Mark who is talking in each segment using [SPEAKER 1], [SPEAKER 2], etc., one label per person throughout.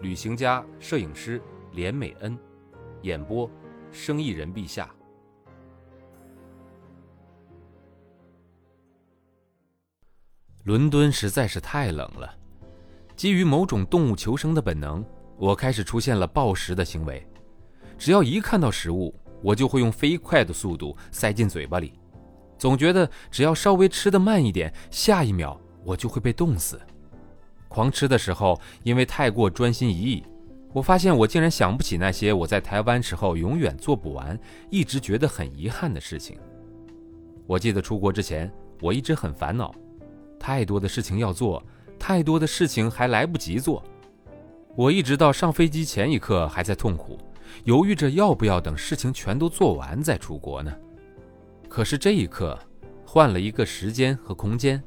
[SPEAKER 1] 旅行家、摄影师连美恩，演播：生意人陛下。伦敦实在是太冷了，基于某种动物求生的本能，我开始出现了暴食的行为。只要一看到食物，我就会用飞快的速度塞进嘴巴里，总觉得只要稍微吃得慢一点，下一秒我就会被冻死。狂吃的时候，因为太过专心一意，我发现我竟然想不起那些我在台湾时候永远做不完、一直觉得很遗憾的事情。我记得出国之前，我一直很烦恼，太多的事情要做，太多的事情还来不及做。我一直到上飞机前一刻还在痛苦。犹豫着要不要等事情全都做完再出国呢？可是这一刻，换了一个时间和空间，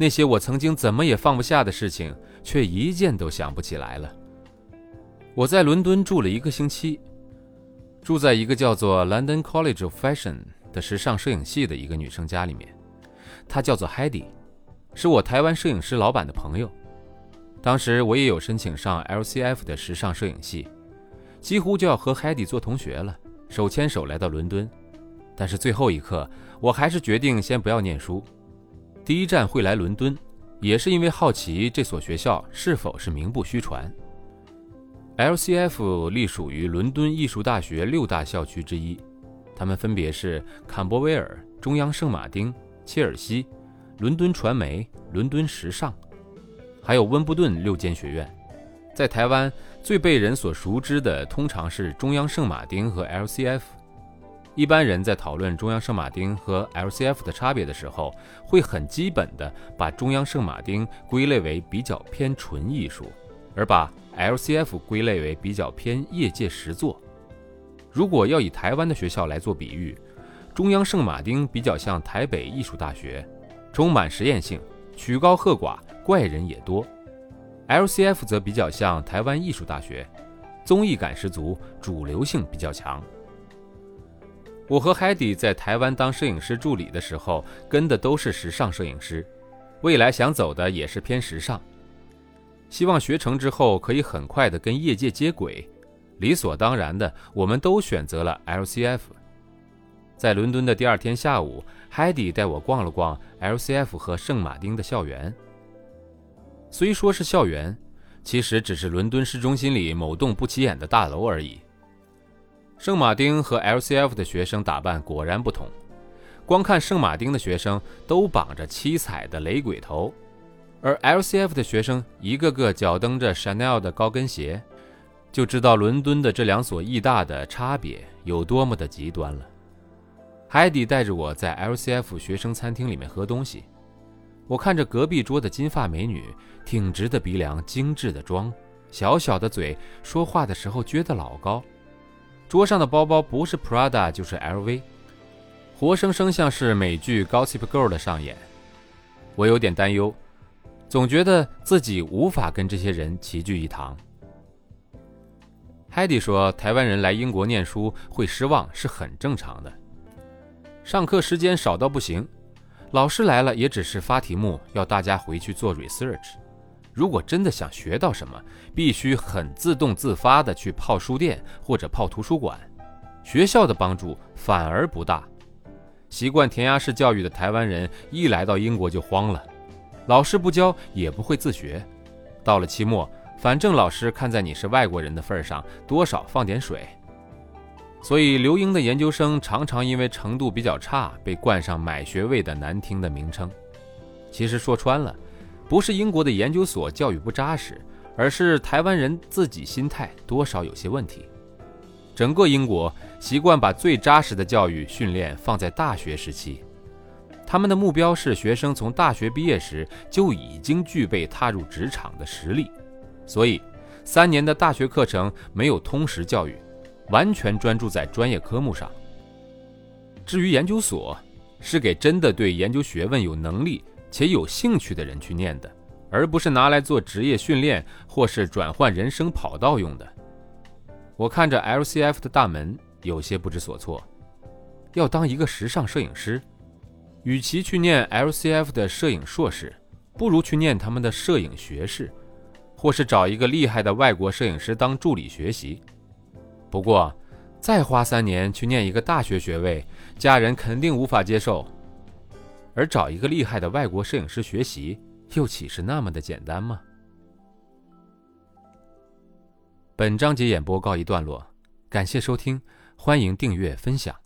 [SPEAKER 1] 那些我曾经怎么也放不下的事情，却一件都想不起来了。我在伦敦住了一个星期，住在一个叫做 London College of Fashion 的时尚摄影系的一个女生家里面，她叫做 Heidi，是我台湾摄影师老板的朋友。当时我也有申请上 LCF 的时尚摄影系。几乎就要和 Heidi 做同学了，手牵手来到伦敦，但是最后一刻，我还是决定先不要念书。第一站会来伦敦，也是因为好奇这所学校是否是名不虚传。LCF 隶属于伦敦艺术大学六大校区之一，它们分别是坎伯威尔、中央圣马丁、切尔西、伦敦传媒、伦敦时尚，还有温布顿六间学院。在台湾最被人所熟知的，通常是中央圣马丁和 LCF。一般人在讨论中央圣马丁和 LCF 的差别的时候，会很基本的把中央圣马丁归类为比较偏纯艺术，而把 LCF 归类为比较偏业界实作。如果要以台湾的学校来做比喻，中央圣马丁比较像台北艺术大学，充满实验性，曲高和寡，怪人也多。LCF 则比较像台湾艺术大学，综艺感十足，主流性比较强。我和海底在台湾当摄影师助理的时候，跟的都是时尚摄影师，未来想走的也是偏时尚，希望学成之后可以很快的跟业界接轨。理所当然的，我们都选择了 LCF。在伦敦的第二天下午，海底带我逛了逛 LCF 和圣马丁的校园。虽说是校园，其实只是伦敦市中心里某栋不起眼的大楼而已。圣马丁和 LCF 的学生打扮果然不同，光看圣马丁的学生都绑着七彩的雷鬼头，而 LCF 的学生一个个脚蹬着 Chanel 的高跟鞋，就知道伦敦的这两所艺大的差别有多么的极端了。海底带着我在 LCF 学生餐厅里面喝东西。我看着隔壁桌的金发美女，挺直的鼻梁，精致的妆，小小的嘴，说话的时候撅得老高。桌上的包包不是 Prada 就是 LV，活生生像是美剧《Gossip Girl》的上演。我有点担忧，总觉得自己无法跟这些人齐聚一堂。Heidi 说，台湾人来英国念书会失望是很正常的，上课时间少到不行。老师来了也只是发题目，要大家回去做 research。如果真的想学到什么，必须很自动自发的去泡书店或者泡图书馆。学校的帮助反而不大。习惯填鸭式教育的台湾人一来到英国就慌了，老师不教也不会自学。到了期末，反正老师看在你是外国人的份上，多少放点水。所以，留英的研究生常常因为程度比较差，被冠上“买学位”的难听的名称。其实说穿了，不是英国的研究所教育不扎实，而是台湾人自己心态多少有些问题。整个英国习惯把最扎实的教育训练放在大学时期，他们的目标是学生从大学毕业时就已经具备踏入职场的实力。所以，三年的大学课程没有通识教育，完全专注在专业科目上。至于研究所，是给真的对研究学问有能力且有兴趣的人去念的，而不是拿来做职业训练或是转换人生跑道用的。我看着 LCF 的大门，有些不知所措。要当一个时尚摄影师，与其去念 LCF 的摄影硕士，不如去念他们的摄影学士。或是找一个厉害的外国摄影师当助理学习，不过再花三年去念一个大学学位，家人肯定无法接受。而找一个厉害的外国摄影师学习，又岂是那么的简单吗？本章节演播告一段落，感谢收听，欢迎订阅分享。